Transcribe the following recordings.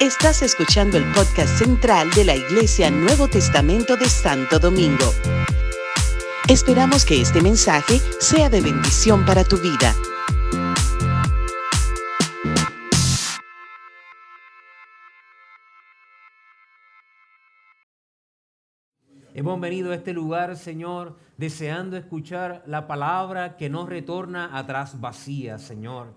Estás escuchando el podcast central de la Iglesia Nuevo Testamento de Santo Domingo. Esperamos que este mensaje sea de bendición para tu vida. Hemos venido a este lugar, Señor, deseando escuchar la palabra que no retorna atrás vacía, Señor.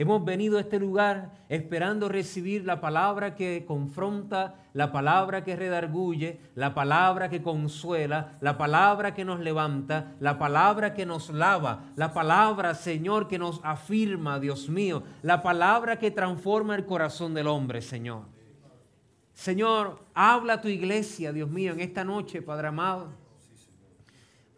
Hemos venido a este lugar esperando recibir la palabra que confronta, la palabra que redarguye, la palabra que consuela, la palabra que nos levanta, la palabra que nos lava, la palabra, Señor, que nos afirma, Dios mío, la palabra que transforma el corazón del hombre, Señor. Señor, habla a tu iglesia, Dios mío, en esta noche, Padre amado.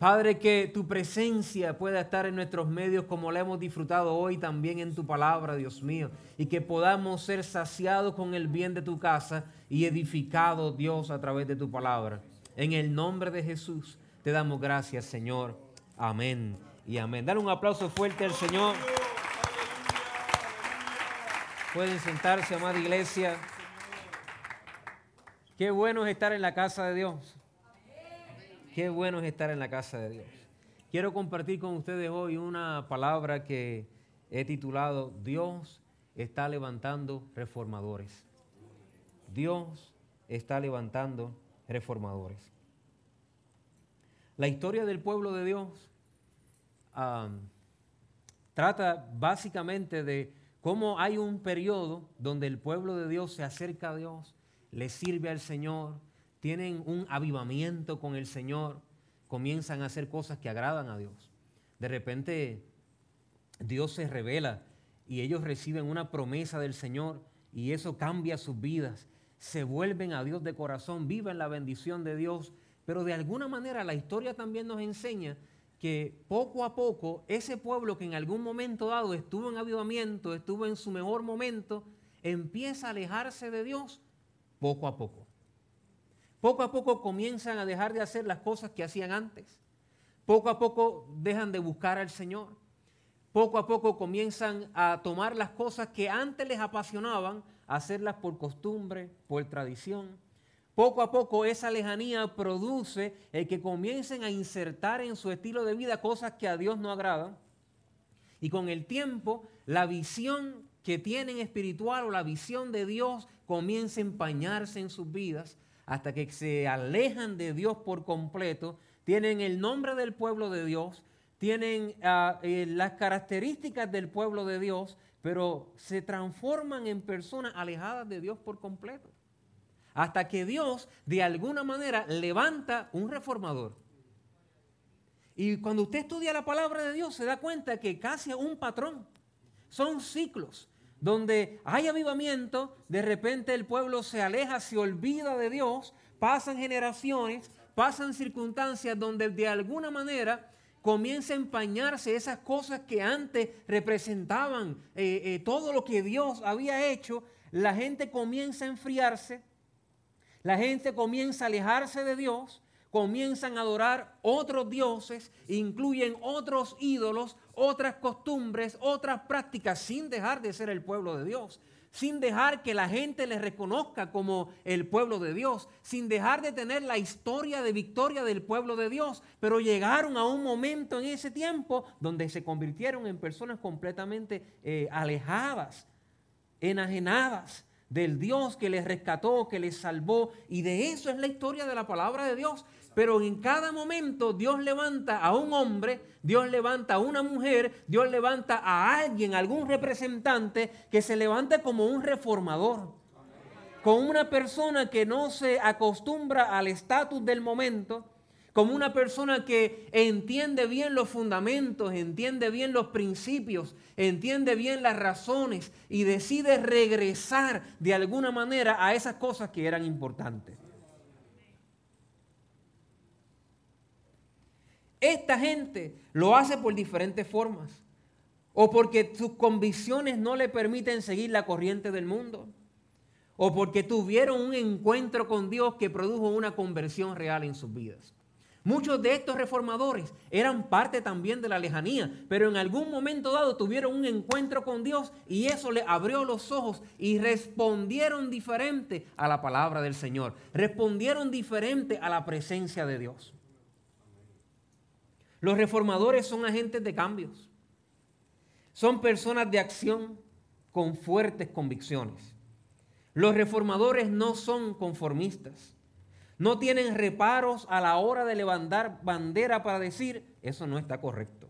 Padre, que tu presencia pueda estar en nuestros medios como la hemos disfrutado hoy también en tu palabra, Dios mío, y que podamos ser saciados con el bien de tu casa y edificados, Dios, a través de tu palabra. En el nombre de Jesús te damos gracias, Señor. Amén y amén. Dale un aplauso fuerte al Señor. Pueden sentarse, amada iglesia. Qué bueno es estar en la casa de Dios. Qué bueno es estar en la casa de Dios. Quiero compartir con ustedes hoy una palabra que he titulado Dios está levantando reformadores. Dios está levantando reformadores. La historia del pueblo de Dios trata básicamente de cómo hay un periodo donde el pueblo de Dios se acerca a Dios le sirve al Señor, tienen un avivamiento con el Señor, comienzan a hacer cosas que agradan a Dios. De repente Dios se revela y ellos reciben una promesa del Señor y eso cambia sus vidas. Se vuelven a Dios de corazón, viven la bendición de Dios, pero de alguna manera la historia también nos enseña que poco a poco ese pueblo que en algún momento dado estuvo en avivamiento, estuvo en su mejor momento, empieza a alejarse de Dios poco a poco. Poco a poco comienzan a dejar de hacer las cosas que hacían antes. Poco a poco dejan de buscar al Señor. Poco a poco comienzan a tomar las cosas que antes les apasionaban, a hacerlas por costumbre, por tradición. Poco a poco esa lejanía produce el que comiencen a insertar en su estilo de vida cosas que a Dios no agradan. Y con el tiempo, la visión que tienen espiritual o la visión de Dios comienza a empañarse en sus vidas hasta que se alejan de Dios por completo, tienen el nombre del pueblo de Dios, tienen ah, eh, las características del pueblo de Dios, pero se transforman en personas alejadas de Dios por completo. Hasta que Dios de alguna manera levanta un reformador. Y cuando usted estudia la palabra de Dios se da cuenta que casi un patrón. Son ciclos donde hay avivamiento, de repente el pueblo se aleja, se olvida de Dios, pasan generaciones, pasan circunstancias donde de alguna manera comienza a empañarse esas cosas que antes representaban eh, eh, todo lo que Dios había hecho, la gente comienza a enfriarse, la gente comienza a alejarse de Dios, comienzan a adorar otros dioses, incluyen otros ídolos, otras costumbres, otras prácticas, sin dejar de ser el pueblo de Dios, sin dejar que la gente les reconozca como el pueblo de Dios, sin dejar de tener la historia de victoria del pueblo de Dios, pero llegaron a un momento en ese tiempo donde se convirtieron en personas completamente eh, alejadas, enajenadas del Dios que les rescató, que les salvó, y de eso es la historia de la palabra de Dios. Pero en cada momento Dios levanta a un hombre, Dios levanta a una mujer, Dios levanta a alguien, algún representante que se levante como un reformador. Con una persona que no se acostumbra al estatus del momento, como una persona que entiende bien los fundamentos, entiende bien los principios, entiende bien las razones y decide regresar de alguna manera a esas cosas que eran importantes. Esta gente lo hace por diferentes formas. O porque sus convicciones no le permiten seguir la corriente del mundo. O porque tuvieron un encuentro con Dios que produjo una conversión real en sus vidas. Muchos de estos reformadores eran parte también de la lejanía, pero en algún momento dado tuvieron un encuentro con Dios y eso le abrió los ojos y respondieron diferente a la palabra del Señor, respondieron diferente a la presencia de Dios. Los reformadores son agentes de cambios, son personas de acción con fuertes convicciones. Los reformadores no son conformistas. No tienen reparos a la hora de levantar bandera para decir, eso no está correcto.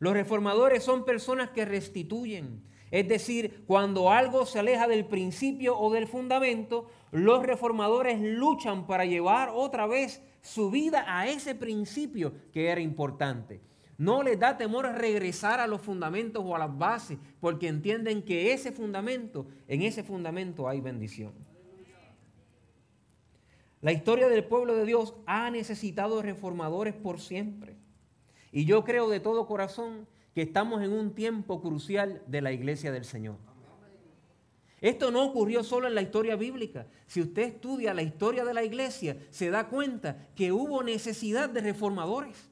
Los reformadores son personas que restituyen. Es decir, cuando algo se aleja del principio o del fundamento, los reformadores luchan para llevar otra vez su vida a ese principio que era importante. No les da temor regresar a los fundamentos o a las bases, porque entienden que ese fundamento, en ese fundamento hay bendición. La historia del pueblo de Dios ha necesitado reformadores por siempre. Y yo creo de todo corazón que estamos en un tiempo crucial de la iglesia del Señor. Esto no ocurrió solo en la historia bíblica. Si usted estudia la historia de la iglesia, se da cuenta que hubo necesidad de reformadores.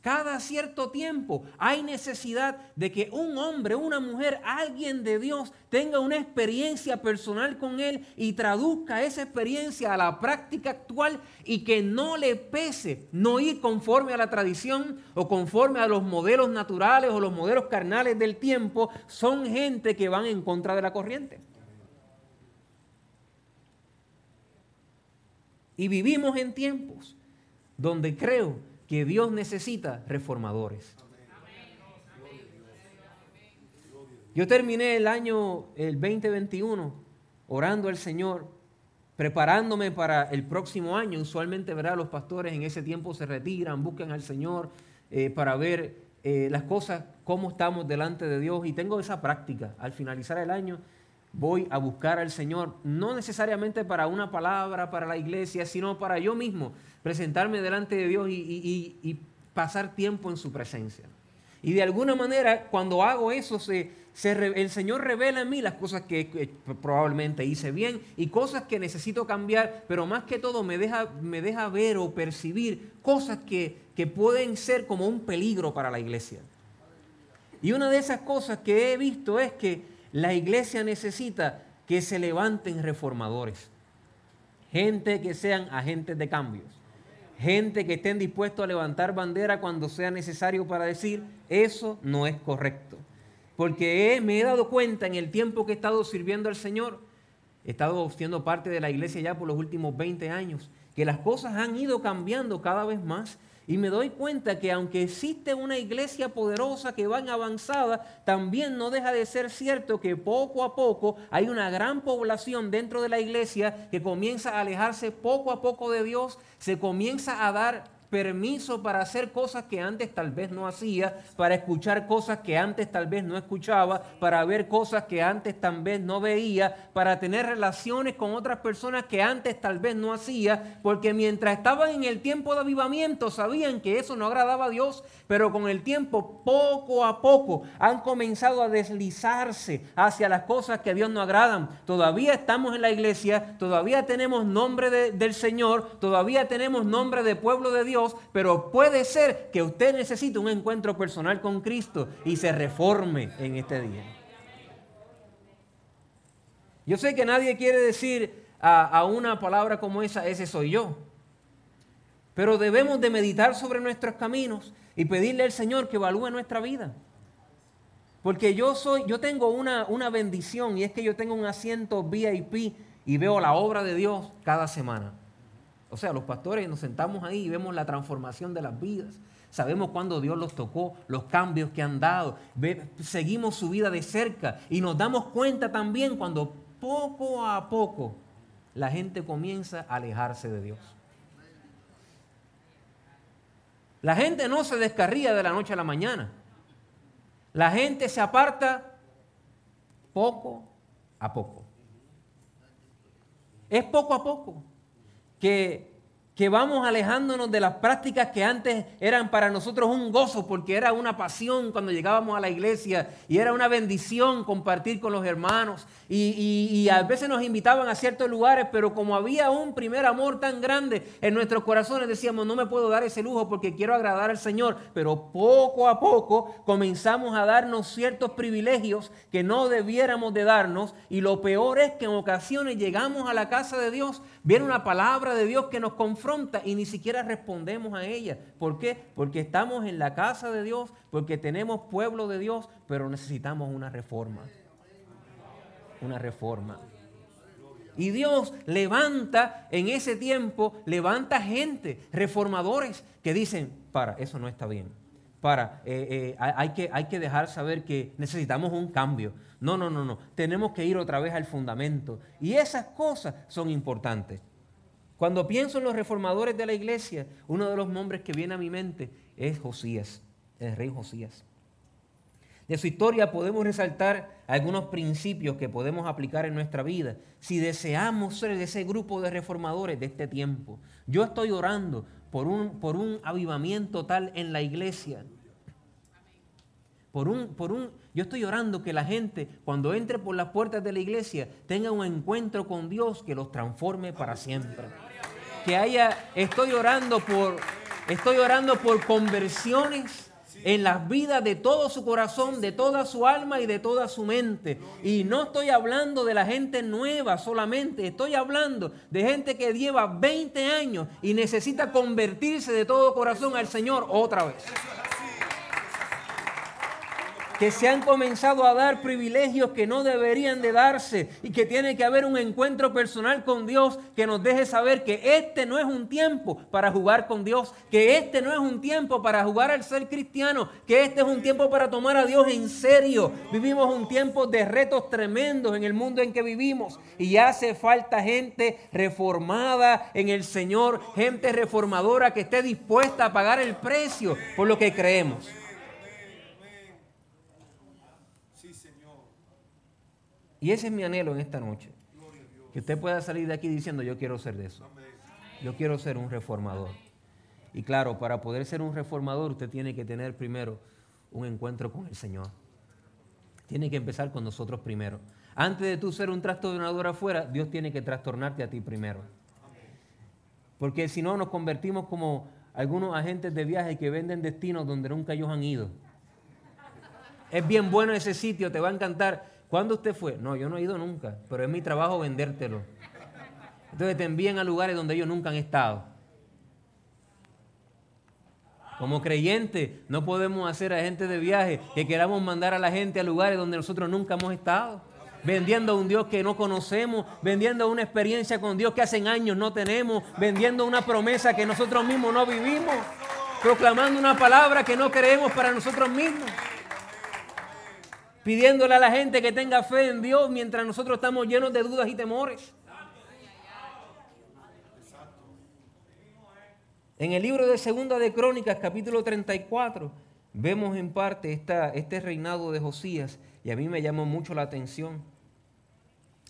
Cada cierto tiempo hay necesidad de que un hombre, una mujer, alguien de Dios tenga una experiencia personal con Él y traduzca esa experiencia a la práctica actual y que no le pese no ir conforme a la tradición o conforme a los modelos naturales o los modelos carnales del tiempo. Son gente que van en contra de la corriente. Y vivimos en tiempos donde creo que Dios necesita reformadores. Yo terminé el año el 2021 orando al Señor, preparándome para el próximo año. Usualmente, ¿verdad? Los pastores en ese tiempo se retiran, buscan al Señor eh, para ver eh, las cosas, cómo estamos delante de Dios. Y tengo esa práctica. Al finalizar el año, voy a buscar al Señor, no necesariamente para una palabra, para la iglesia, sino para yo mismo presentarme delante de Dios y, pasar tiempo en su presencia. Y de alguna manera, cuando hago eso, se, el Señor revela en mí las cosas que, probablemente hice bien y cosas que necesito cambiar, pero más que todo me deja, me deja ver o percibir cosas que, que pueden ser como un peligro para la iglesia. Y una de esas cosas que he visto es que la iglesia necesita que se levanten reformadores, gente que sean agentes de cambios, gente que estén dispuestos a levantar bandera cuando sea necesario para decir, eso no es correcto. Porque me he dado cuenta en el tiempo que he estado sirviendo al Señor, he estado siendo parte de la iglesia ya por los últimos 20 años, que las cosas han ido cambiando cada vez más y me doy cuenta que aunque existe una iglesia poderosa que va en avanzada, también no deja de ser cierto que poco a poco hay una gran población dentro de la iglesia que comienza a alejarse poco a poco de Dios, se comienza a dar permiso para hacer cosas que antes tal vez no hacía, para escuchar cosas que antes tal vez no escuchaba, para ver cosas que antes tal vez no veía, para tener relaciones con otras personas que antes tal vez no hacía, porque mientras estaban en el tiempo de avivamiento sabían que eso no agradaba a Dios, pero con el tiempo, poco a poco, han comenzado a deslizarse hacia las cosas que a Dios no agradan. Todavía estamos en la iglesia, todavía tenemos nombre del Señor, todavía tenemos nombre de pueblo de Dios, pero puede ser que usted necesite un encuentro personal con Cristo y se reforme en este día. Yo sé que nadie quiere decir a, una palabra como esa, ese soy yo. Pero debemos de meditar sobre nuestros caminos y pedirle al Señor que evalúe nuestra vida. Porque yo soy, yo tengo una, una bendición y es que yo tengo un asiento VIP y veo la obra de Dios cada semana. O sea, los pastores nos sentamos ahí y vemos la transformación de las vidas. Sabemos cuándo Dios los tocó, los cambios que han dado. seguimos su vida de cerca y nos damos cuenta también cuando poco a poco la gente comienza a alejarse de Dios. La gente no se descarría de la noche a la mañana. La gente se aparta poco a poco. Es poco a poco que que vamos alejándonos de las prácticas que antes eran para nosotros un gozo, porque era una pasión cuando llegábamos a la iglesia y era una bendición compartir con los hermanos. Y, a veces nos invitaban a ciertos lugares, pero como había un primer amor tan grande en nuestros corazones, decíamos, no me puedo dar ese lujo porque quiero agradar al Señor. Pero poco a poco comenzamos a darnos ciertos privilegios que no debiéramos de darnos. Y lo peor es que en ocasiones llegamos a la casa de Dios, viene una palabra de Dios que nos confronta y ni siquiera respondemos a ella. ¿Por qué? Porque estamos en la casa de Dios, porque tenemos pueblo de Dios, pero necesitamos una reforma. Una reforma. Y Dios levanta en ese tiempo, levanta gente, reformadores, que dicen, para, eso no está bien. Para, eh, eh, hay, que, hay que dejar saber que necesitamos un cambio. No, no, no, no. Tenemos que ir otra vez al fundamento. Y esas cosas son importantes. Cuando pienso en los reformadores de la iglesia, uno de los nombres que viene a mi mente es Josías, el rey Josías. De su historia podemos resaltar algunos principios que podemos aplicar en nuestra vida si deseamos ser de ese grupo de reformadores de este tiempo. Yo estoy orando por un, por un avivamiento tal en la iglesia. Por un, por un, yo estoy orando que la gente cuando entre por las puertas de la iglesia tenga un encuentro con Dios que los transforme para siempre que haya, estoy orando por, estoy orando por conversiones en las vidas de todo su corazón, de toda su alma y de toda su mente. Y no estoy hablando de la gente nueva solamente, estoy hablando de gente que lleva 20 años y necesita convertirse de todo corazón al Señor otra vez que se han comenzado a dar privilegios que no deberían de darse y que tiene que haber un encuentro personal con Dios que nos deje saber que este no es un tiempo para jugar con Dios, que este no es un tiempo para jugar al ser cristiano, que este es un tiempo para tomar a Dios en serio. Vivimos un tiempo de retos tremendos en el mundo en que vivimos y hace falta gente reformada en el Señor, gente reformadora que esté dispuesta a pagar el precio por lo que creemos. Y ese es mi anhelo en esta noche. Que usted pueda salir de aquí diciendo, yo quiero ser de eso. Yo quiero ser un reformador. Y claro, para poder ser un reformador usted tiene que tener primero un encuentro con el Señor. Tiene que empezar con nosotros primero. Antes de tú ser un trastornador afuera, Dios tiene que trastornarte a ti primero. Porque si no nos convertimos como algunos agentes de viaje que venden destinos donde nunca ellos han ido. Es bien bueno ese sitio, te va a encantar, ¿Cuándo usted fue? No, yo no he ido nunca, pero es mi trabajo vendértelo. Entonces te envían a lugares donde ellos nunca han estado. Como creyentes, no podemos hacer a gente de viaje que queramos mandar a la gente a lugares donde nosotros nunca hemos estado. Vendiendo a un Dios que no conocemos, vendiendo una experiencia con Dios que hace años no tenemos, vendiendo una promesa que nosotros mismos no vivimos, proclamando una palabra que no creemos para nosotros mismos pidiéndole a la gente que tenga fe en Dios mientras nosotros estamos llenos de dudas y temores. En el libro de Segunda de Crónicas, capítulo 34, vemos en parte esta, este reinado de Josías y a mí me llamó mucho la atención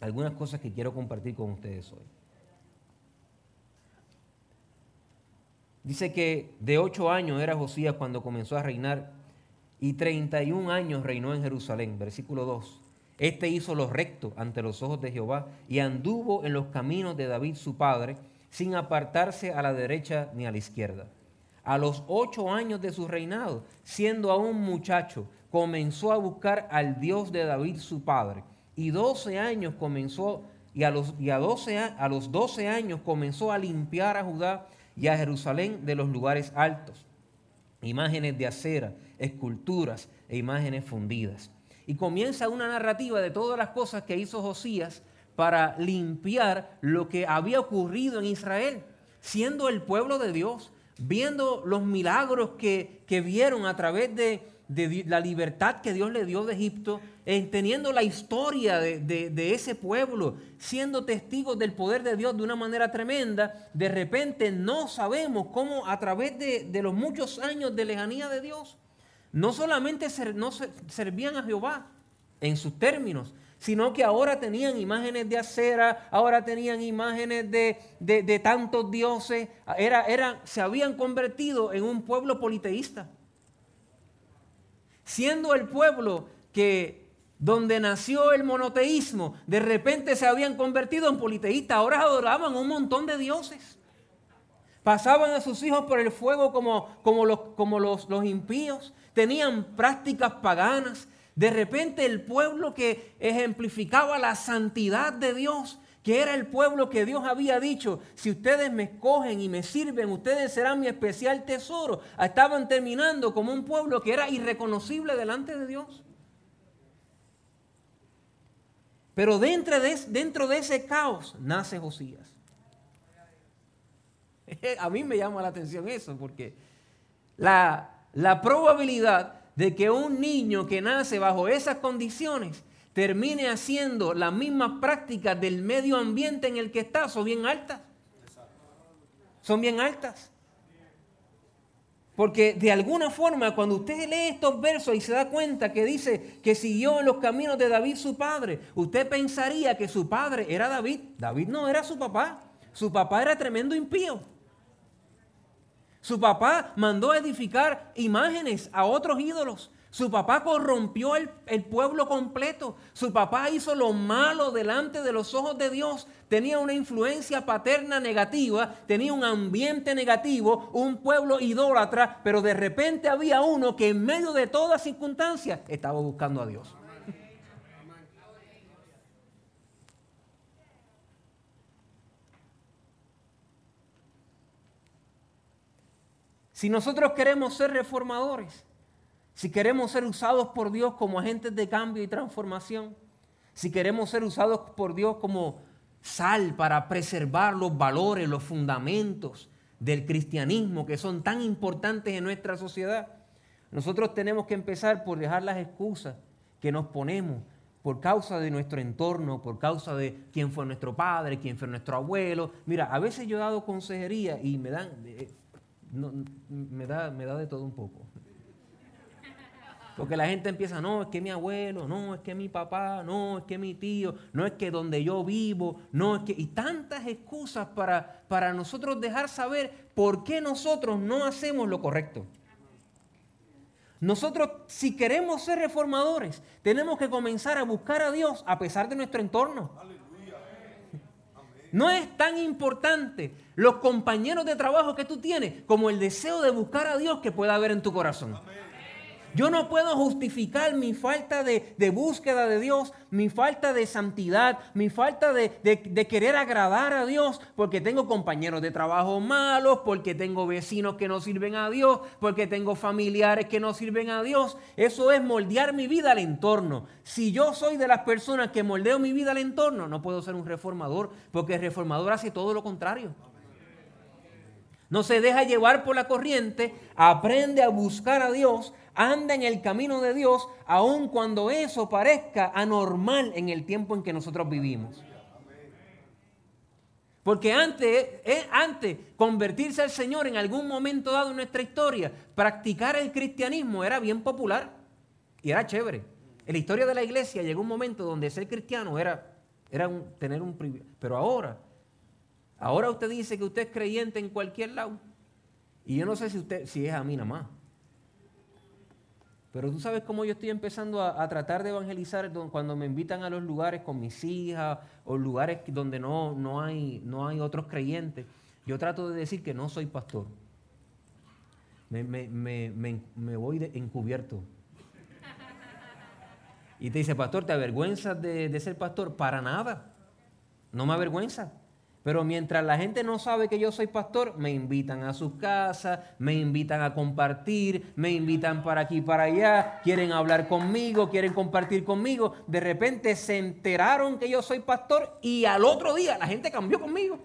algunas cosas que quiero compartir con ustedes hoy. Dice que de ocho años era Josías cuando comenzó a reinar y 31 años reinó en Jerusalén. Versículo 2. Este hizo lo recto ante los ojos de Jehová y anduvo en los caminos de David su padre, sin apartarse a la derecha ni a la izquierda. A los ocho años de su reinado, siendo aún muchacho, comenzó a buscar al Dios de David su padre. Y 12 años comenzó, y a los, y a 12, a los 12 años comenzó a limpiar a Judá y a Jerusalén de los lugares altos, imágenes de acera esculturas e imágenes fundidas. Y comienza una narrativa de todas las cosas que hizo Josías para limpiar lo que había ocurrido en Israel, siendo el pueblo de Dios, viendo los milagros que, vieron a través de, la libertad que Dios le dio de Egipto, teniendo la historia de, ese pueblo, siendo testigos del poder de Dios de una manera tremenda, de repente no sabemos cómo a través de los muchos años de lejanía de Dios, no solamente no servían a Jehová en sus términos, sino que ahora tenían imágenes de acera, ahora tenían imágenes de, tantos dioses, era, era, se habían convertido en un pueblo politeísta. Siendo el pueblo que donde nació el monoteísmo, de repente se habían convertido en politeístas, ahora adoraban un montón de dioses. Pasaban a sus hijos por el fuego como, como, los, como los, los impíos, tenían prácticas paganas, de repente el pueblo que ejemplificaba la santidad de Dios, que era el pueblo que Dios había dicho, si ustedes me escogen y me sirven, ustedes serán mi especial tesoro, estaban terminando como un pueblo que era irreconocible delante de Dios. Pero dentro de, dentro de ese caos nace Josías. A mí me llama la atención eso, porque la, la probabilidad de que un niño que nace bajo esas condiciones termine haciendo las mismas prácticas del medio ambiente en el que está son bien altas. Son bien altas. Porque de alguna forma, cuando usted lee estos versos y se da cuenta que dice que siguió en los caminos de David su padre, usted pensaría que su padre era David. David no era su papá. Su papá era tremendo impío. Su papá mandó edificar imágenes a otros ídolos. Su papá corrompió el, pueblo completo. Su papá hizo lo malo delante de los ojos de Dios. Tenía una influencia paterna negativa, tenía un ambiente negativo, un pueblo idólatra, pero de repente había uno que en medio de todas circunstancias estaba buscando a Dios. Si nosotros queremos ser reformadores, si queremos ser usados por Dios como agentes de cambio y transformación, si queremos ser usados por Dios como sal para preservar los valores, los fundamentos del cristianismo que son tan importantes en nuestra sociedad, nosotros tenemos que empezar por dejar las excusas que nos ponemos por causa de nuestro entorno, por causa de quién fue nuestro padre, quién fue nuestro abuelo. Mira, a veces yo he dado consejería y me dan, eh, me, da, me da de todo un poco. Porque la gente empieza, no, es que mi abuelo, no, es que mi papá, no, es que mi tío, no es que donde yo vivo, no es que... Y tantas excusas para, para nosotros dejar saber por qué nosotros no hacemos lo correcto. Nosotros, si queremos ser reformadores, tenemos que comenzar a buscar a Dios a pesar de nuestro entorno. No es tan importante los compañeros de trabajo que tú tienes como el deseo de buscar a Dios que pueda haber en tu corazón. Yo no puedo justificar mi falta de, búsqueda de Dios, mi falta de santidad, mi falta de, de, querer agradar a Dios porque tengo compañeros de trabajo malos, porque tengo vecinos que no sirven a Dios, porque tengo familiares que no sirven a Dios. Eso es moldear mi vida al entorno. Si yo soy de las personas que moldeo mi vida al entorno, no puedo ser un reformador, porque el reformador hace todo lo contrario no se deja llevar por la corriente, aprende a buscar a Dios, anda en el camino de Dios, aun cuando eso parezca anormal en el tiempo en que nosotros vivimos. Porque antes, eh, antes, convertirse al Señor en algún momento dado en nuestra historia, practicar el cristianismo era bien popular y era chévere. En la historia de la iglesia llegó un momento donde ser cristiano era, era tener un privilegio. Pero ahora Ahora usted dice que usted es creyente en cualquier lado. Y yo no sé si usted, si es a mí nada más. Pero tú sabes cómo yo estoy empezando a, tratar de evangelizar cuando me invitan a los lugares con mis hijas o lugares donde no, no, hay, no hay otros creyentes. Yo trato de decir que no soy pastor. Me, voy encubierto. Y te dice, pastor, ¿te avergüenzas de, de ser pastor? Para nada. No me avergüenza. Pero mientras la gente no sabe que yo soy pastor, me invitan a sus casas, me invitan a compartir, me invitan para aquí para allá, quieren hablar conmigo, quieren compartir conmigo. De repente se enteraron que yo soy pastor y al otro día la gente cambió conmigo.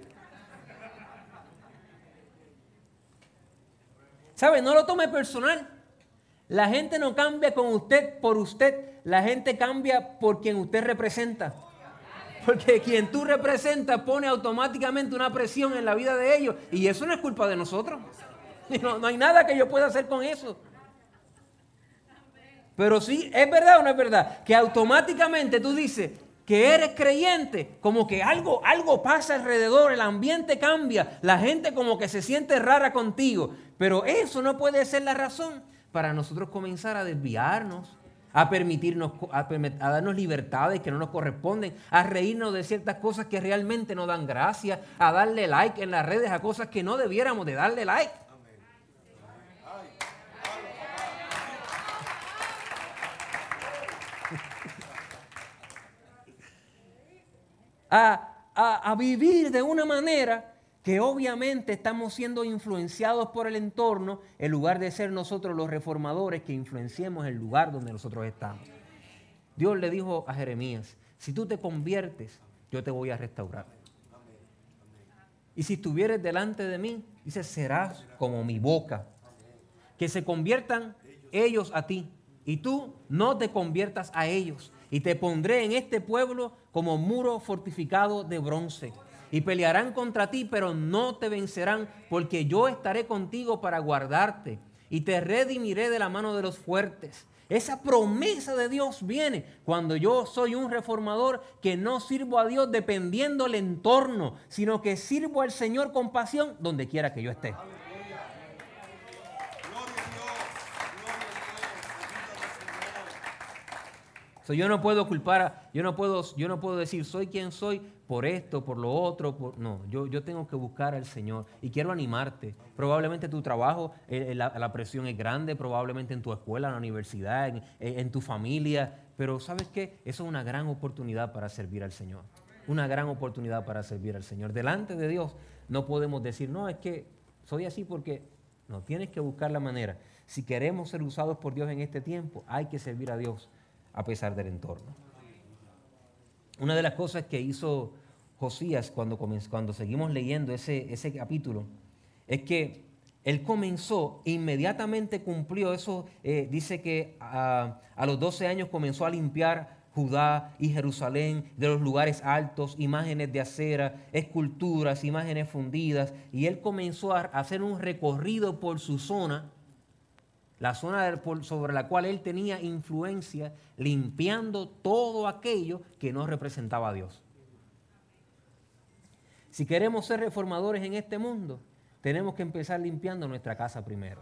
¿Sabe? No lo tome personal. La gente no cambia con usted por usted, la gente cambia por quien usted representa. Porque quien tú representas pone automáticamente una presión en la vida de ellos. Y eso no es culpa de nosotros. No, no hay nada que yo pueda hacer con eso. Pero sí, es verdad o no es verdad, que automáticamente tú dices, que eres creyente, como que algo, algo pasa alrededor, el ambiente cambia, la gente como que se siente rara contigo. Pero eso no puede ser la razón para nosotros comenzar a desviarnos, a permitirnos, a, darnos libertades que no nos corresponden, a reírnos de ciertas cosas que realmente no dan gracia, a darle like en las redes a cosas que no debiéramos de darle like. a, vivir de una manera que obviamente estamos siendo influenciados por el entorno en lugar de ser nosotros los reformadores que influenciemos el lugar donde nosotros estamos. Dios le dijo a Jeremías, si tú te conviertes, yo te voy a restaurar. Y si estuvieres delante de mí, dice, serás como mi boca. Que se conviertan ellos a ti y tú no te conviertas a ellos y te pondré en este pueblo como muro fortificado de bronce. Y pelearán contra ti, pero no te vencerán, porque yo estaré contigo para guardarte y te redimiré de la mano de los fuertes. Esa promesa de Dios viene cuando yo soy un reformador que no sirvo a Dios dependiendo del entorno, sino que sirvo al Señor con pasión donde quiera que yo esté. Yo no puedo culpar, yo no puedo, yo no puedo decir soy quien soy por esto, por lo otro. no, yo, yo tengo que buscar al Señor y quiero animarte. Probablemente tu trabajo, eh, la, presión es grande, probablemente en tu escuela, en la universidad, en, en tu familia. Pero ¿sabes qué? Eso es una gran oportunidad para servir al Señor. Una gran oportunidad para servir al Señor. Delante de Dios no podemos decir, no, es que soy así porque no, tienes que buscar la manera. Si queremos ser usados por Dios en este tiempo, hay que servir a Dios a pesar del entorno. Una de las cosas que hizo Josías cuando, cuando seguimos leyendo ese, ese capítulo es que él comenzó, inmediatamente cumplió eso, eh, dice que a, a los 12 años comenzó a limpiar Judá y Jerusalén de los lugares altos, imágenes de acera, esculturas, imágenes fundidas, y él comenzó a hacer un recorrido por su zona la zona sobre la cual él tenía influencia, limpiando todo aquello que no representaba a Dios. Si queremos ser reformadores en este mundo, tenemos que empezar limpiando nuestra casa primero.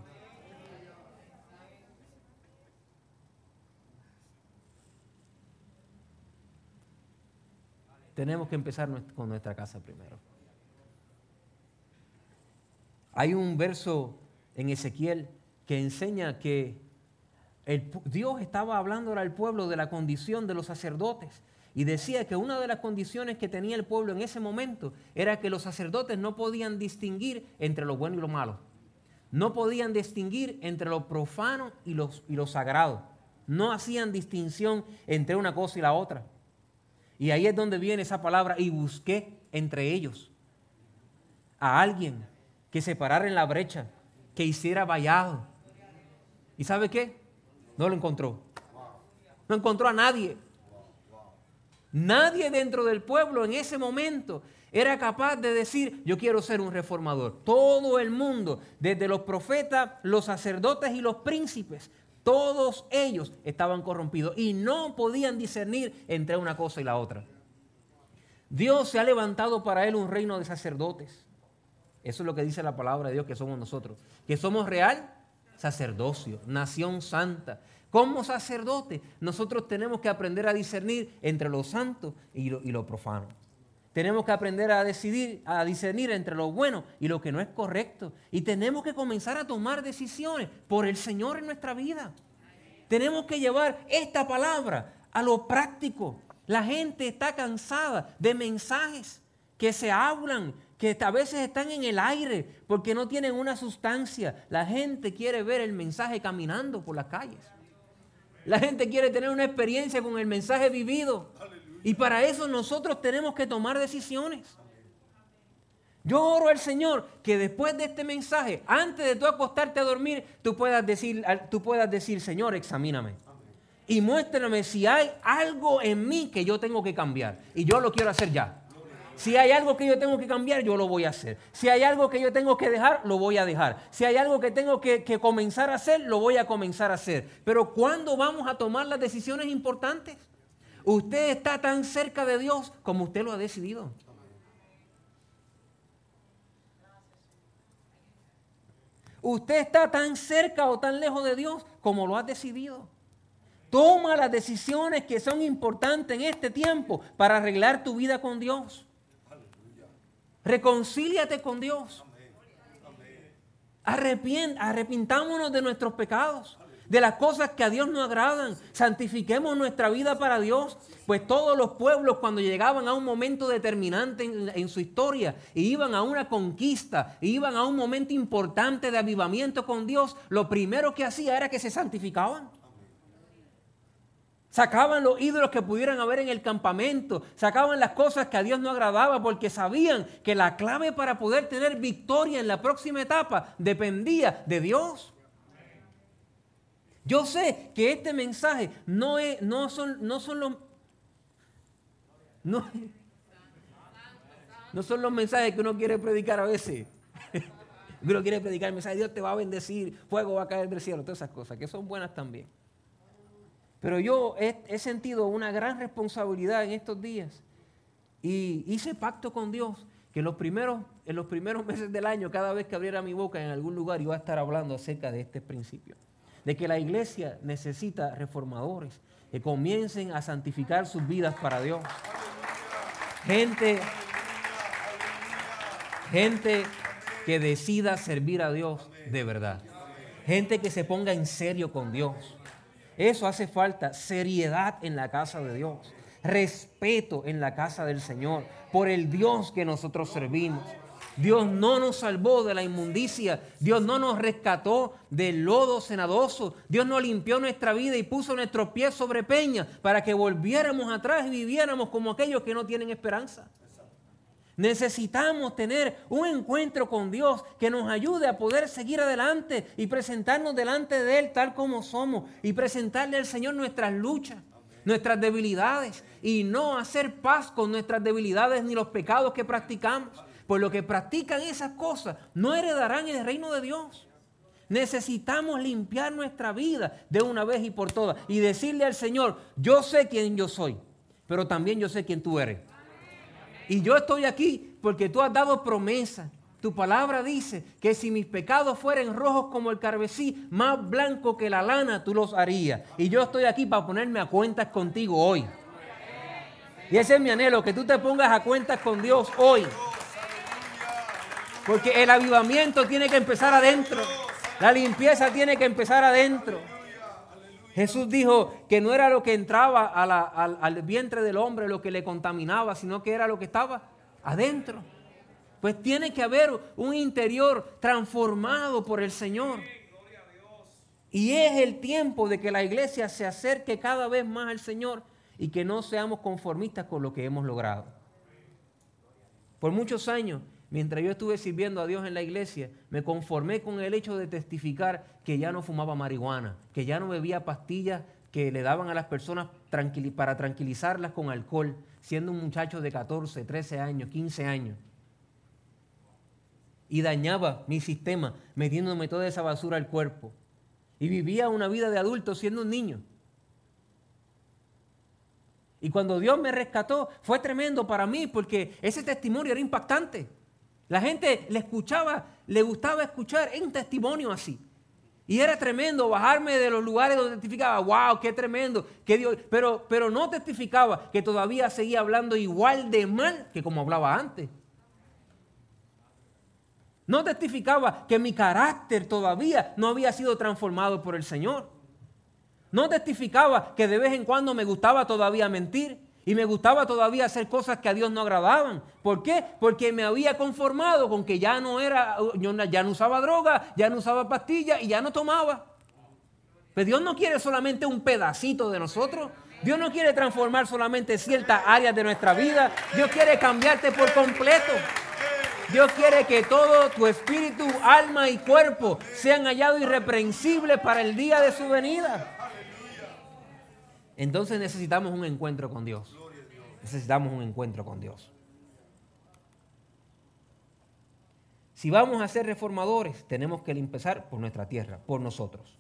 Tenemos que empezar con nuestra casa primero. Hay un verso en Ezequiel que enseña que Dios estaba hablando al pueblo de la condición de los sacerdotes y decía que una de las condiciones que tenía el pueblo en ese momento era que los sacerdotes no podían distinguir entre lo bueno y lo malo. No podían distinguir entre lo profano y, y lo sagrado. No hacían distinción entre una cosa y la otra. Y ahí es donde viene esa palabra y busqué entre ellos a alguien que separara en la brecha, que hiciera vallado, ¿Y sabe qué? No lo encontró. No encontró a nadie. Nadie dentro del pueblo en ese momento era capaz de decir, yo quiero ser un reformador. Todo el mundo, desde los profetas, los sacerdotes y los príncipes, todos ellos estaban corrompidos y no podían discernir entre una cosa y la otra. Dios se ha levantado para él un reino de sacerdotes. Eso es lo que dice la palabra de Dios que somos nosotros. Que somos real sacerdocio, nación santa. Como sacerdote, nosotros tenemos que aprender a discernir entre lo santo y lo, profano. Tenemos que aprender a decidir, a discernir entre lo bueno y lo que no es correcto. Y tenemos que comenzar a tomar decisiones por el Señor en nuestra vida. Tenemos que llevar esta palabra a lo práctico. La gente está cansada de mensajes que se hablan, que a veces están en el aire porque no tienen una sustancia. La gente quiere ver el mensaje caminando por las calles. La gente quiere tener una experiencia con el mensaje vivido. Y para eso nosotros tenemos que tomar decisiones. Yo oro al Señor que después de este mensaje, antes de tú acostarte a dormir, tú puedas decir, tú puedas decir Señor, examíname. Y muéstrame si hay algo en mí que yo tengo que cambiar. Y yo lo quiero hacer ya. Si hay algo que yo tengo que cambiar, yo lo voy a hacer. Si hay algo que yo tengo que dejar, lo voy a dejar. Si hay algo que tengo que, comenzar a hacer, lo voy a comenzar a hacer. Pero ¿cuándo vamos a tomar las decisiones importantes? Usted está tan cerca de Dios como usted lo ha decidido. Usted está tan cerca o tan lejos de Dios como lo ha decidido. Toma las decisiones que son importantes en este tiempo para arreglar tu vida con Dios. Reconcíliate con Dios. arrepintámonos de nuestros pecados de las cosas que a Dios no agradan. Santifiquemos nuestra vida para Dios. Pues todos los pueblos cuando llegaban a un momento determinante en, su historia, y iban a una conquista, iban a un momento importante de avivamiento con Dios, lo primero que hacía era que se santificaban. Sacaban los ídolos que pudieran haber en el campamento, sacaban las cosas que a Dios no agradaba porque sabían que la clave para poder tener victoria en la próxima etapa dependía de Dios. Yo sé que este mensaje no, es, no, son, no son los... No, no son los mensajes que uno quiere predicar a veces. uno quiere predicar el mensaje, Dios te va a bendecir, fuego va a caer del cielo, todas esas cosas, que son buenas también. Pero yo he, sentido una gran responsabilidad en estos días y hice pacto con Dios que los primeros, en los primeros meses del año, cada vez que abriera mi boca en algún lugar, iba a estar hablando acerca de este principio de que la iglesia necesita reformadores que comiencen a santificar sus vidas para Dios. Gente, gente que decida servir a Dios de verdad. Gente que se ponga en serio con Dios. Eso hace falta, seriedad en la casa de Dios, respeto en la casa del Señor, por el Dios que nosotros servimos. Dios no nos salvó de la inmundicia. Dios no nos rescató del lodo cenadoso. Dios no limpió nuestra vida y puso nuestros pies sobre peña para que volviéramos atrás y viviéramos como aquellos que no tienen esperanza. Necesitamos tener un encuentro con Dios que nos ayude a poder seguir adelante y presentarnos delante de Él tal como somos y presentarle al Señor nuestras luchas, nuestras debilidades y no hacer paz con nuestras debilidades ni los pecados que practicamos. Pues los que practican esas cosas no heredarán el reino de Dios. Necesitamos limpiar nuestra vida de una vez y por todas y decirle al Señor, yo sé quién yo soy, pero también yo sé quién tú eres. Y yo estoy aquí porque tú has dado promesa. Tu palabra dice que si mis pecados fueran rojos como el carmesí, más blanco que la lana, tú los harías. Y yo estoy aquí para ponerme a cuentas contigo hoy. Y ese es mi anhelo, que tú te pongas a cuentas con Dios hoy. Porque el avivamiento tiene que empezar adentro. La limpieza tiene que empezar adentro. Jesús dijo que no era lo que entraba al, vientre del hombre lo que le contaminaba, sino que era lo que estaba adentro. Pues tiene que haber un interior transformado por el Señor. Y es el tiempo de que la iglesia se acerque cada vez más al Señor y que no seamos conformistas con lo que hemos logrado. Por muchos años mientras yo estuve sirviendo a Dios en la iglesia, me conformé con el hecho de testificar que ya no fumaba marihuana, que ya no bebía pastillas que le daban a las personas para tranquilizarlas con alcohol, siendo un muchacho de 14, 13 años, 15 años. Y dañaba mi sistema metiéndome toda esa basura al cuerpo. Y vivía una vida de adulto siendo un niño. Y cuando Dios me rescató, fue tremendo para mí porque ese testimonio era impactante. La gente le escuchaba, le gustaba escuchar un testimonio así. Y era tremendo bajarme de los lugares donde testificaba, wow, qué tremendo, qué Dios, pero, pero no testificaba que todavía seguía hablando igual de mal que como hablaba antes. No testificaba que mi carácter todavía no había sido transformado por el Señor. No testificaba que de vez en cuando me gustaba todavía mentir. Y me gustaba todavía hacer cosas que a Dios no agradaban. ¿Por qué? Porque me había conformado con que ya no era, ya no usaba droga, ya no usaba pastillas y ya no tomaba. Pero Dios no quiere solamente un pedacito de nosotros. Dios no quiere transformar solamente ciertas áreas de nuestra vida. Dios quiere cambiarte por completo. Dios quiere que todo tu espíritu, alma y cuerpo sean hallados irreprensibles para el día de su venida. Entonces necesitamos un encuentro con Dios. Necesitamos un encuentro con Dios. Si vamos a ser reformadores, tenemos que empezar por nuestra tierra, por nosotros.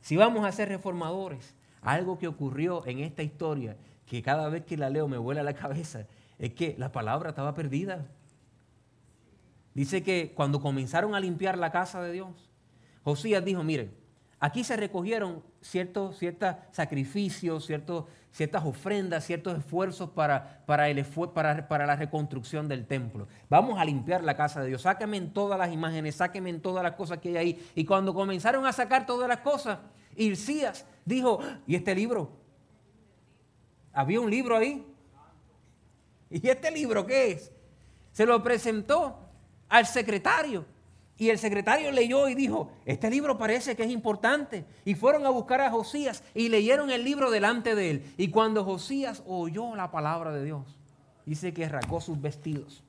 Si vamos a ser reformadores, algo que ocurrió en esta historia que cada vez que la leo me vuela la cabeza es que la palabra estaba perdida. Dice que cuando comenzaron a limpiar la casa de Dios, Josías dijo, miren, aquí se recogieron ciertos, sacrificios, ciertos, ciertas ofrendas, ciertos esfuerzos para, para, el, para, para, la reconstrucción del templo. Vamos a limpiar la casa de Dios. Sáquenme en todas las imágenes, sáquenme en todas las cosas que hay ahí. Y cuando comenzaron a sacar todas las cosas, Hilcías dijo, ¿y este libro? Había un libro ahí. ¿Y este libro qué es? Se lo presentó al secretario. Y el secretario leyó y dijo, este libro parece que es importante. Y fueron a buscar a Josías y leyeron el libro delante de él. Y cuando Josías oyó la palabra de Dios, dice que rasgó sus vestidos.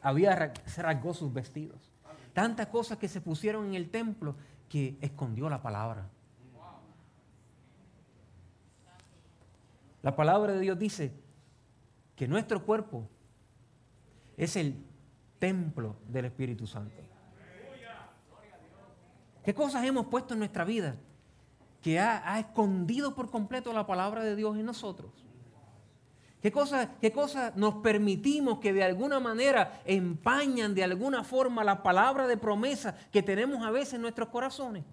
Había, se rasgó sus vestidos. Tantas cosas que se pusieron en el templo que escondió la palabra. La palabra de Dios dice que nuestro cuerpo es el templo del Espíritu Santo. ¿Qué cosas hemos puesto en nuestra vida que ha, escondido por completo la palabra de Dios en nosotros? ¿Qué cosas, ¿Qué cosas nos permitimos que de alguna manera empañan de alguna forma la palabra de promesa que tenemos a veces en nuestros corazones?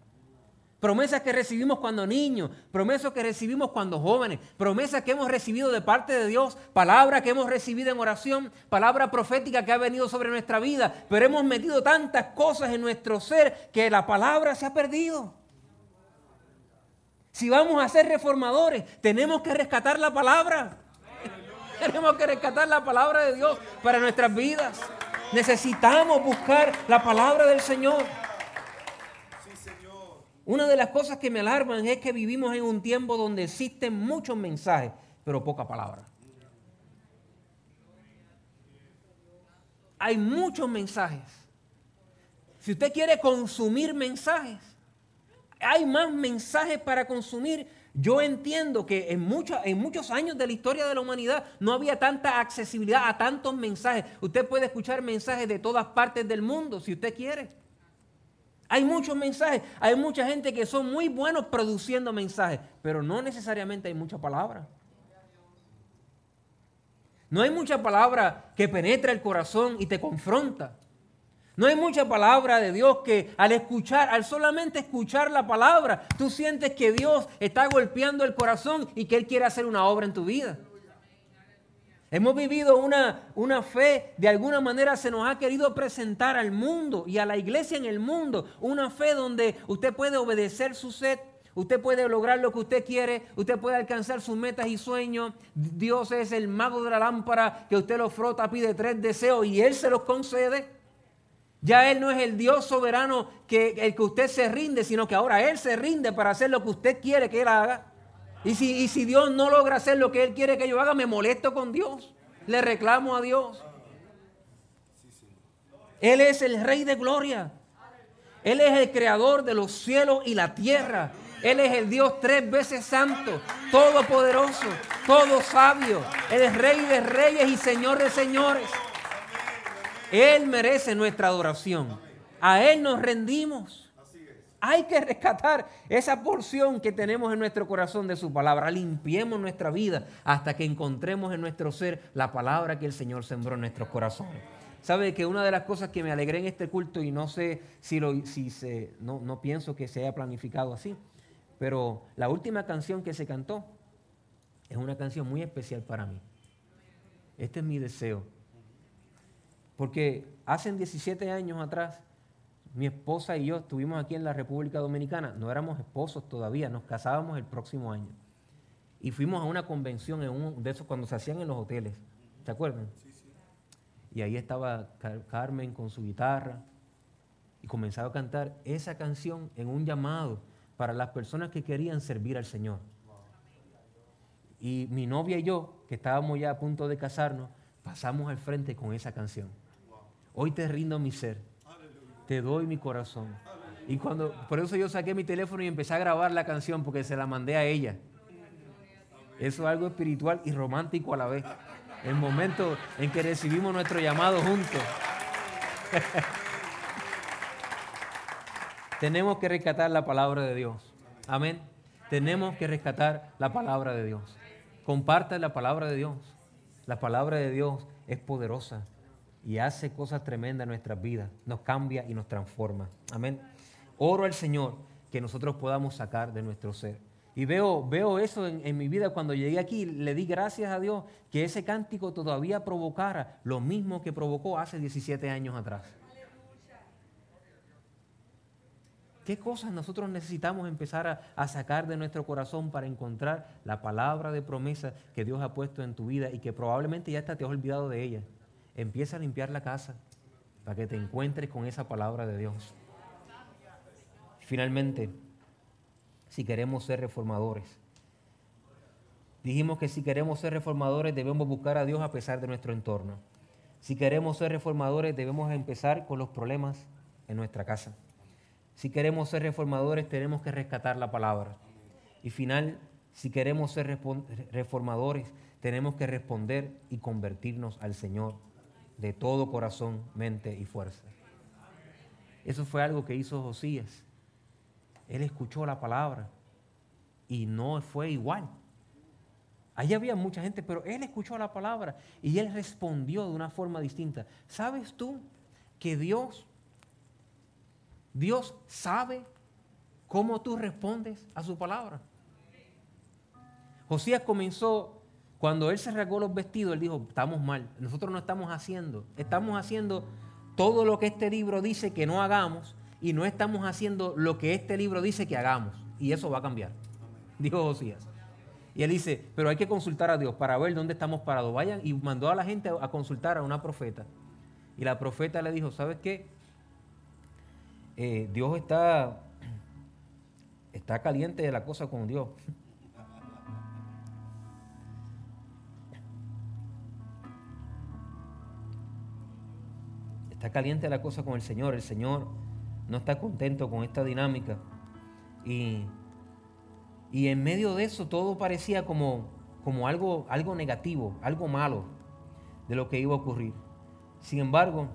Promesas que recibimos cuando niños, promesas que recibimos cuando jóvenes, promesas que hemos recibido de parte de Dios, palabra que hemos recibido en oración, palabra profética que ha venido sobre nuestra vida, pero hemos metido tantas cosas en nuestro ser que la palabra se ha perdido. Si vamos a ser reformadores, tenemos que rescatar la palabra. Tenemos que rescatar la palabra de Dios para nuestras vidas. Necesitamos buscar la palabra del Señor. Una de las cosas que me alarman es que vivimos en un tiempo donde existen muchos mensajes, pero poca palabra. Hay muchos mensajes. Si usted quiere consumir mensajes, hay más mensajes para consumir. Yo entiendo que en, en muchos años de la historia de la humanidad no había tanta accesibilidad a tantos mensajes. Usted puede escuchar mensajes de todas partes del mundo si usted quiere. Hay muchos mensajes, hay mucha gente que son muy buenos produciendo mensajes, pero no necesariamente hay mucha palabra. No hay mucha palabra que penetra el corazón y te confronta. No hay mucha palabra de Dios que al escuchar, al solamente escuchar la palabra, tú sientes que Dios está golpeando el corazón y que Él quiere hacer una obra en tu vida. Hemos vivido una, una, fe, de alguna manera se nos ha querido presentar al mundo y a la iglesia en el mundo, una fe donde usted puede obedecer su sed, usted puede lograr lo que usted quiere, usted puede alcanzar sus metas y sueños. Dios es el mago de la lámpara que usted lo frota, pide tres deseos y Él se los concede. Ya Él no es el Dios soberano que el que usted se rinde, sino que ahora Él se rinde para hacer lo que usted quiere que Él haga. Y si, si Dios no logra hacer lo que Él quiere que yo haga, me molesto con Dios. Le reclamo a Dios. Él es el Rey de Gloria. Él es el creador de los cielos y la tierra. Él es el Dios tres veces santo, todopoderoso, todo sabio. Él es Rey de reyes y Señor de señores. Él merece nuestra adoración. A Él nos rendimos. Hay que rescatar esa porción que tenemos en nuestro corazón de su palabra. Limpiemos nuestra vida hasta que encontremos en nuestro ser la palabra que el Señor sembró en nuestros corazones. Sabe que una de las cosas que me alegré en este culto, y no sé si, lo, si no, no pienso que se haya planificado así, pero la última canción que se cantó es una canción muy especial para mí. Este es mi deseo. Porque hace 17 años atrás mi esposa y yo estuvimos aquí en la República Dominicana, no éramos esposos todavía, nos casábamos el próximo año. Y fuimos a una convención en uno de esos cuando se hacían en los hoteles, ¿se acuerdan? Sí, sí. Y ahí estaba Carmen con su guitarra y comenzaba a cantar esa canción en un llamado para las personas que querían servir al Señor. Y mi novia y yo, que estábamos ya a punto de casarnos, pasamos al frente con esa canción. Hoy te rindo mi ser te doy mi corazón. Y cuando, por eso yo saqué mi teléfono y empecé a grabar la canción porque se la mandé a ella. Eso es algo espiritual y romántico a la vez. El momento en que recibimos nuestro llamado juntos. Tenemos que rescatar la palabra de Dios. Amén. tenemos que rescatar la palabra de Dios. Comparte la palabra de Dios. La palabra de Dios es poderosa y hace cosas tremendas en nuestras vidas. Nos cambia y nos transforma. Amén. Oro al Señor que nosotros podamos sacar de nuestro ser. Y veo, veo eso en, mi vida cuando llegué aquí. Le di gracias a Dios que ese cántico todavía provocara lo mismo que provocó hace 17 años atrás. ¿Qué cosas nosotros necesitamos empezar a, a, sacar de nuestro corazón para encontrar la palabra de promesa que Dios ha puesto en tu vida y que probablemente ya hasta te has olvidado de ella? Empieza a limpiar la casa para que te encuentres con esa palabra de Dios. Finalmente, si queremos ser reformadores, dijimos que si queremos ser reformadores debemos buscar a Dios a pesar de nuestro entorno. Si queremos ser reformadores debemos empezar con los problemas en nuestra casa. Si queremos ser reformadores, tenemos que rescatar la palabra. Y final, si queremos ser reformadores, tenemos que responder y convertirnos al Señor de todo corazón, mente y fuerza. Eso fue algo que hizo Josías. Él escuchó la palabra y no fue igual. Allí había mucha gente, pero él escuchó la palabra y él respondió de una forma distinta. ¿Sabes tú que Dios Dios sabe cómo tú respondes a su palabra. Josías comenzó, cuando él se rasgó los vestidos, él dijo, estamos mal, nosotros no estamos haciendo, estamos haciendo todo lo que este libro dice que no hagamos y no estamos haciendo lo que este libro dice que hagamos. Y eso va a cambiar, dijo Josías. Y él dice, pero hay que consultar a Dios para ver dónde estamos parados. Vayan y mandó a la gente a consultar a una profeta. Y la profeta le dijo, ¿sabes qué? Eh, Dios está, está caliente de la cosa con Dios. Está caliente la cosa con el Señor. El Señor no está contento con esta dinámica. Y, y en medio de eso todo parecía como, como algo, algo negativo, algo malo de lo que iba a ocurrir. Sin embargo,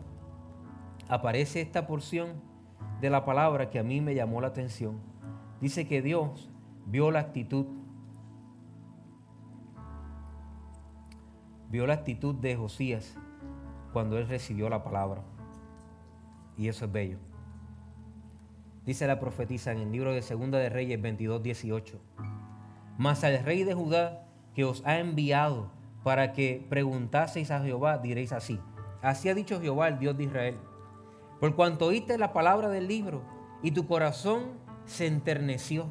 aparece esta porción de la palabra que a mí me llamó la atención. Dice que Dios vio la actitud, vio la actitud de Josías cuando él recibió la palabra. Y eso es bello. Dice la profetisa en el libro de Segunda de Reyes 22, 18. Mas al rey de Judá que os ha enviado para que preguntaseis a Jehová, diréis así. Así ha dicho Jehová, el Dios de Israel por cuanto oíste la palabra del libro y tu corazón se enterneció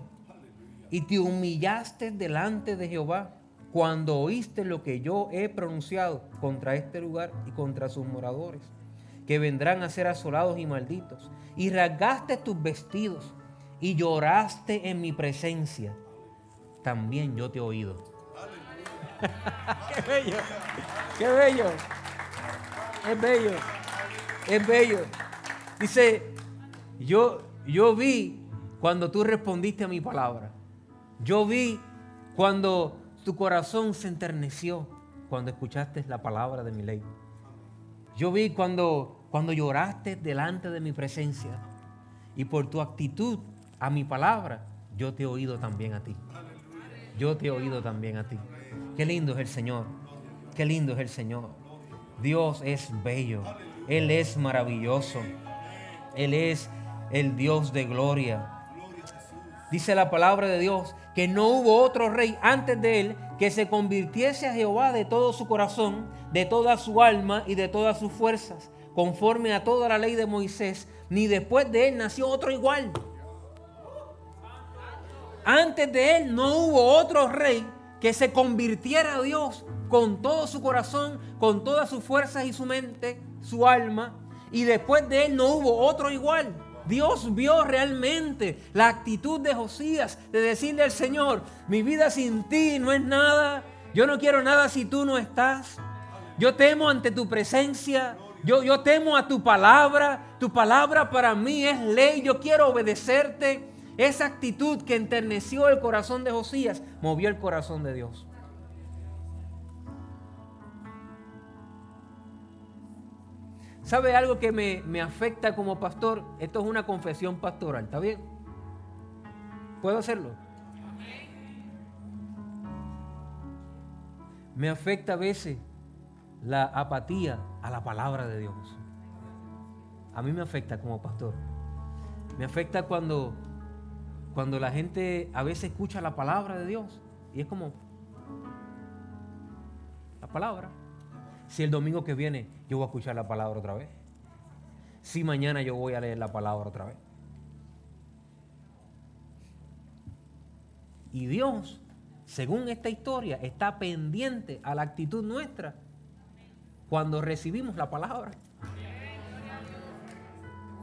y te humillaste delante de Jehová cuando oíste lo que yo he pronunciado contra este lugar y contra sus moradores, que vendrán a ser asolados y malditos, y rasgaste tus vestidos y lloraste en mi presencia, también yo te he oído. ¡Qué bello! ¡Qué bello! Es bello, es bello. Dice, yo, yo vi cuando tú respondiste a mi palabra. Yo vi cuando tu corazón se enterneció cuando escuchaste la palabra de mi ley. Yo vi cuando, cuando lloraste delante de mi presencia. Y por tu actitud a mi palabra, yo te he oído también a ti. Yo te he oído también a ti. Qué lindo es el Señor. Qué lindo es el Señor. Dios es bello. Él es maravilloso. Él es el Dios de gloria. Dice la palabra de Dios que no hubo otro rey antes de él que se convirtiese a Jehová de todo su corazón, de toda su alma y de todas sus fuerzas, conforme a toda la ley de Moisés, ni después de él nació otro igual. Antes de él no hubo otro rey que se convirtiera a Dios con todo su corazón, con todas sus fuerzas y su mente, su alma y después de él no hubo otro igual. Dios vio realmente la actitud de Josías de decirle al Señor, mi vida sin ti no es nada, yo no quiero nada si tú no estás, yo temo ante tu presencia, yo, yo temo a tu palabra, tu palabra para mí es ley, yo quiero obedecerte. Esa actitud que enterneció el corazón de Josías movió el corazón de Dios. ¿Sabe algo que me, me afecta como pastor? Esto es una confesión pastoral, ¿está bien? ¿Puedo hacerlo? Me afecta a veces la apatía a la palabra de Dios. A mí me afecta como pastor. Me afecta cuando, cuando la gente a veces escucha la palabra de Dios y es como la palabra. Si el domingo que viene yo voy a escuchar la palabra otra vez. Si mañana yo voy a leer la palabra otra vez. Y Dios, según esta historia, está pendiente a la actitud nuestra cuando recibimos la palabra.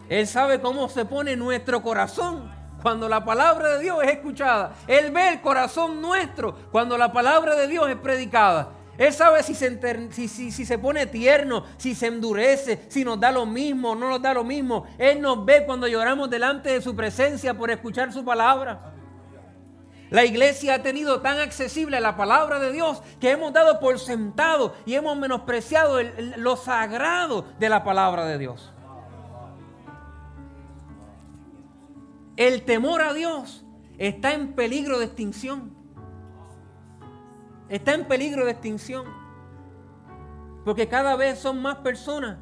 Él sabe cómo se pone nuestro corazón cuando la palabra de Dios es escuchada. Él ve el corazón nuestro cuando la palabra de Dios es predicada. Él sabe si se, si, se, pone tierno, si se endurece, si nos da lo mismo, no nos da lo mismo. Él nos ve cuando lloramos delante de su presencia por escuchar su palabra. La iglesia ha tenido tan accesible la palabra de Dios que hemos dado por sentado y hemos menospreciado lo sagrado de la palabra de Dios. El temor a Dios está en peligro de extinción. Está en peligro de extinción. Porque cada vez son más personas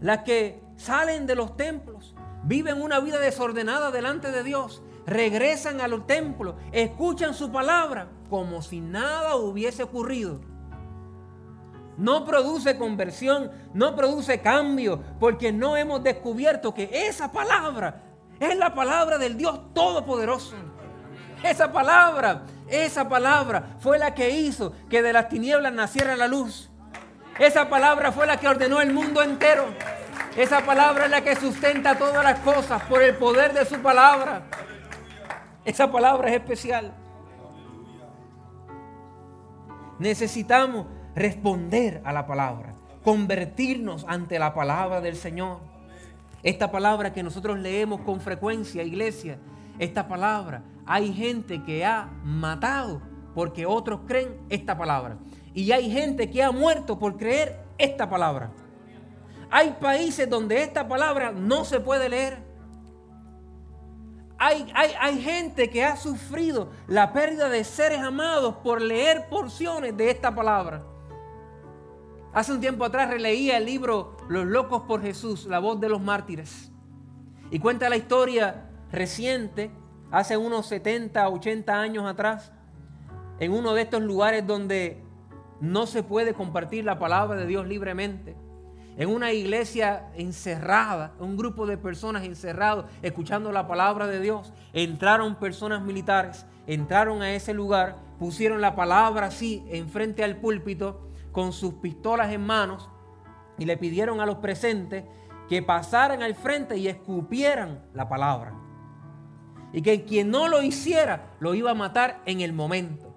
las que salen de los templos, viven una vida desordenada delante de Dios regresan a los templos, escuchan su palabra como si nada hubiese ocurrido. No produce conversión, no produce cambio, porque no hemos descubierto que esa palabra es la palabra del Dios Todopoderoso. Esa palabra, esa palabra fue la que hizo que de las tinieblas naciera la luz. Esa palabra fue la que ordenó el mundo entero. Esa palabra es la que sustenta todas las cosas por el poder de su palabra. Esa palabra es especial. Necesitamos responder a la palabra, convertirnos ante la palabra del Señor. Esta palabra que nosotros leemos con frecuencia, iglesia, esta palabra, hay gente que ha matado porque otros creen esta palabra. Y hay gente que ha muerto por creer esta palabra. Hay países donde esta palabra no se puede leer. Hay, gente que ha sufrido la pérdida de seres amados por leer porciones de esta palabra. Hace un tiempo atrás releía el libro Los locos por Jesús, la voz de los mártires. Y cuenta la historia reciente, hace unos 70, 80 años atrás, en uno de estos lugares donde no se puede compartir la palabra de Dios libremente en una iglesia encerrada, un grupo de personas encerrados, escuchando la palabra de Dios. Entraron personas militares, entraron a ese lugar, pusieron la palabra así enfrente al púlpito con sus pistolas en manos y le pidieron a los presentes que pasaran al frente y escupieran la palabra. Y que quien no lo hiciera lo iba a matar en el momento.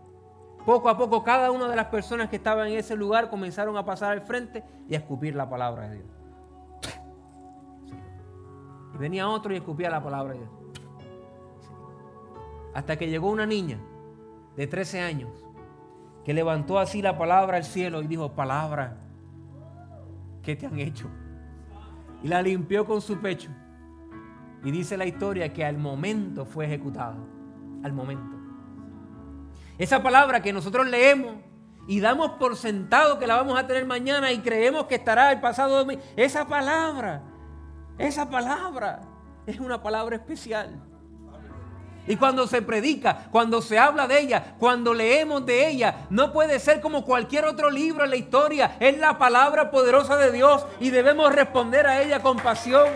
Poco a poco cada una de las personas que estaban en ese lugar comenzaron a pasar al frente y a escupir la palabra de Dios. Y venía otro y escupía la palabra de Dios. Hasta que llegó una niña de 13 años que levantó así la palabra al cielo y dijo, palabra, ¿qué te han hecho? Y la limpió con su pecho. Y dice la historia que al momento fue ejecutada. Al momento. Esa palabra que nosotros leemos y damos por sentado que la vamos a tener mañana y creemos que estará el pasado domingo. Esa palabra, esa palabra es una palabra especial. Y cuando se predica, cuando se habla de ella, cuando leemos de ella, no puede ser como cualquier otro libro en la historia. Es la palabra poderosa de Dios y debemos responder a ella con pasión.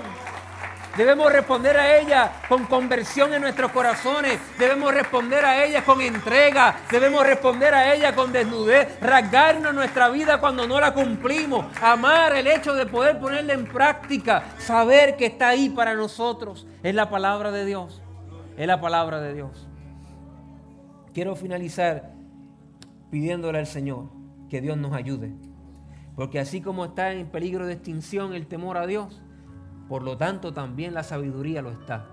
Debemos responder a ella con conversión en nuestros corazones. Debemos responder a ella con entrega. Debemos responder a ella con desnudez. Rasgarnos nuestra vida cuando no la cumplimos. Amar el hecho de poder ponerla en práctica. Saber que está ahí para nosotros. Es la palabra de Dios. Es la palabra de Dios. Quiero finalizar pidiéndole al Señor que Dios nos ayude. Porque así como está en peligro de extinción el temor a Dios, por lo tanto, también la sabiduría lo está.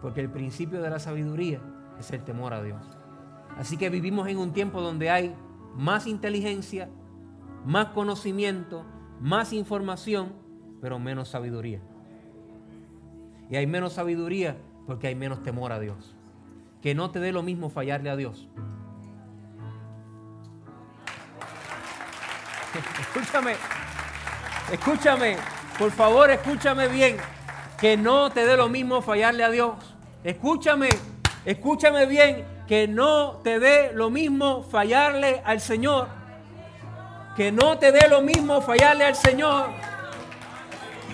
Porque el principio de la sabiduría es el temor a Dios. Así que vivimos en un tiempo donde hay más inteligencia, más conocimiento, más información, pero menos sabiduría. Y hay menos sabiduría porque hay menos temor a Dios. Que no te dé lo mismo fallarle a Dios. escúchame, escúchame, por favor, escúchame bien, que no te dé lo mismo fallarle a Dios. Escúchame, escúchame bien, que no te dé lo mismo fallarle al Señor. Que no te dé lo mismo fallarle al Señor.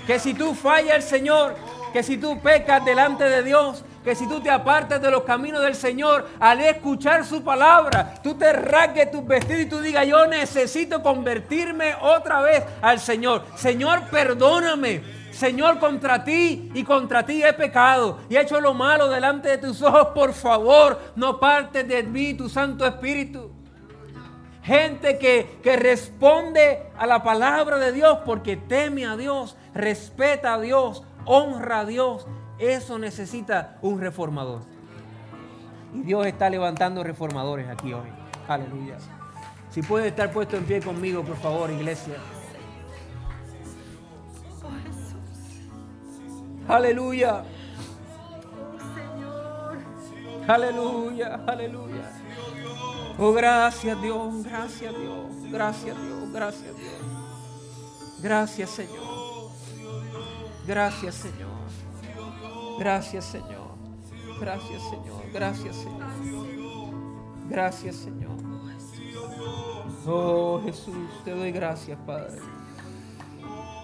Que si tú fallas al Señor, que si tú pecas delante de Dios, que si tú te apartes de los caminos del Señor, al escuchar su palabra, tú te rasgues tus vestidos y tú digas, yo necesito convertirme otra vez al Señor. Señor, perdóname. Señor, contra ti y contra ti he pecado y he hecho lo malo delante de tus ojos. Por favor, no partes de mí tu Santo Espíritu. Gente que, que responde a la palabra de Dios porque teme a Dios, respeta a Dios, honra a Dios. Eso necesita un reformador. Y Dios está levantando reformadores aquí hoy. Aleluya. Si puede estar puesto en pie conmigo, por favor, iglesia. Aleluya. Aleluya, aleluya. Oh, gracias Dios, gracias Dios, gracias Dios, gracias Dios. Gracias Señor. Gracias Señor. Gracias Señor. Gracias Señor. Gracias Señor. Gracias Señor. Oh Jesús, te doy gracias Padre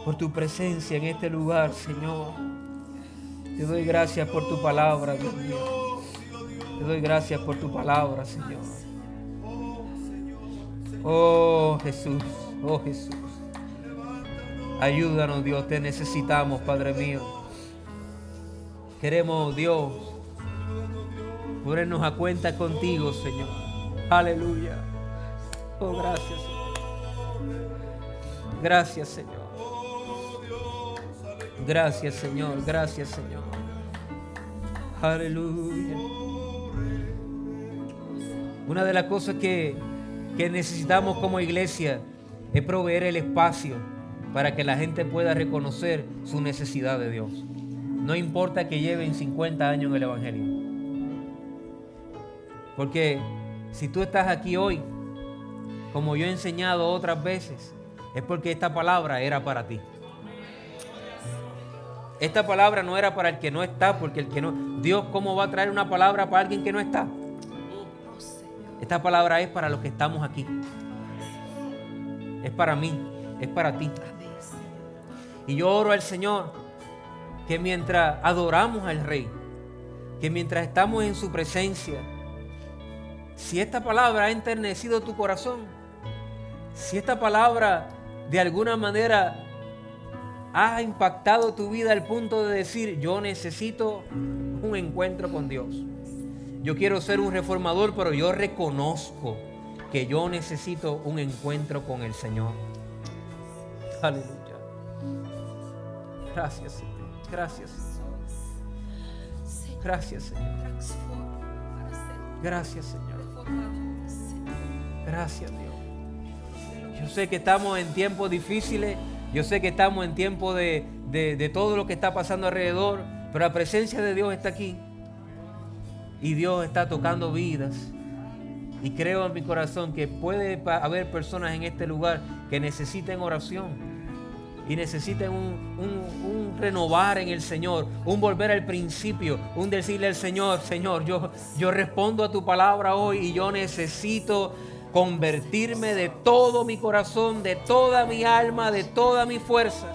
por tu presencia en este lugar, Señor. Te doy gracias por tu palabra, Dios mío. Te doy gracias por tu palabra, Señor. Oh Jesús, oh Jesús. Ayúdanos, Dios, te necesitamos, Padre mío. Queremos, Dios, ponernos a cuenta contigo, Señor. Aleluya. Oh, gracias, Señor. Gracias, Señor. Gracias, Señor. Gracias, Señor. Aleluya. Una de las cosas que, que necesitamos como iglesia es proveer el espacio para que la gente pueda reconocer su necesidad de Dios. No importa que lleven 50 años en el Evangelio. Porque si tú estás aquí hoy, como yo he enseñado otras veces, es porque esta palabra era para ti. Esta palabra no era para el que no está, porque el que no. Dios, ¿cómo va a traer una palabra para alguien que no está? Esta palabra es para los que estamos aquí. Es para mí, es para ti. Y yo oro al Señor que mientras adoramos al Rey, que mientras estamos en su presencia, si esta palabra ha enternecido tu corazón, si esta palabra de alguna manera ha impactado tu vida al punto de decir, yo necesito un encuentro con Dios. Yo quiero ser un reformador, pero yo reconozco que yo necesito un encuentro con el Señor. Aleluya. Gracias, Señor. Gracias. Gracias, Señor. Gracias, Señor. Gracias, Dios. Yo sé que estamos en tiempos difíciles yo sé que estamos en tiempo de, todo lo que está pasando alrededor, pero la presencia de Dios está aquí. Y Dios está tocando vidas. Y creo en mi corazón que puede haber personas en este lugar que necesiten oración y necesiten un, un, renovar en el Señor, un volver al principio, un decirle al Señor, Señor, yo, yo respondo a tu palabra hoy y yo necesito convertirme de todo mi corazón, de toda mi alma, de todas mis fuerzas.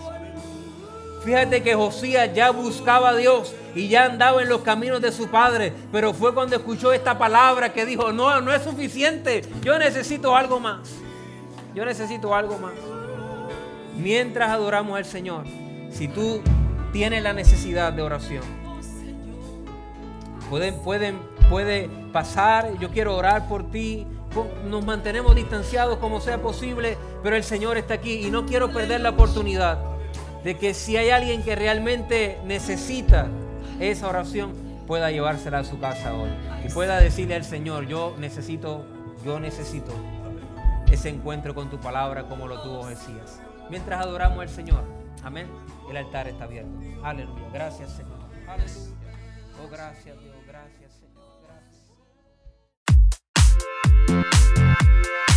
Fíjate que Josías ya buscaba a Dios y ya andaba en los caminos de su padre, pero fue cuando escuchó esta palabra que dijo, no, no es suficiente, yo necesito algo más. Yo necesito algo más. Mientras adoramos al Señor, si tú tienes la necesidad de oración, pueden, pueden, puede pasar, yo quiero orar por ti, nos mantenemos distanciados como sea posible, pero el Señor está aquí y no quiero perder la oportunidad de que si hay alguien que realmente necesita esa oración, pueda llevársela a su casa hoy y pueda decirle al Señor, yo necesito, yo necesito ese encuentro con tu palabra como lo tuvo Jesús mientras adoramos al Señor. Amén. El altar está abierto. Aleluya. Gracias, Señor. Aleluya. Oh, gracias, Dios. Gracias, Señor. Gracias.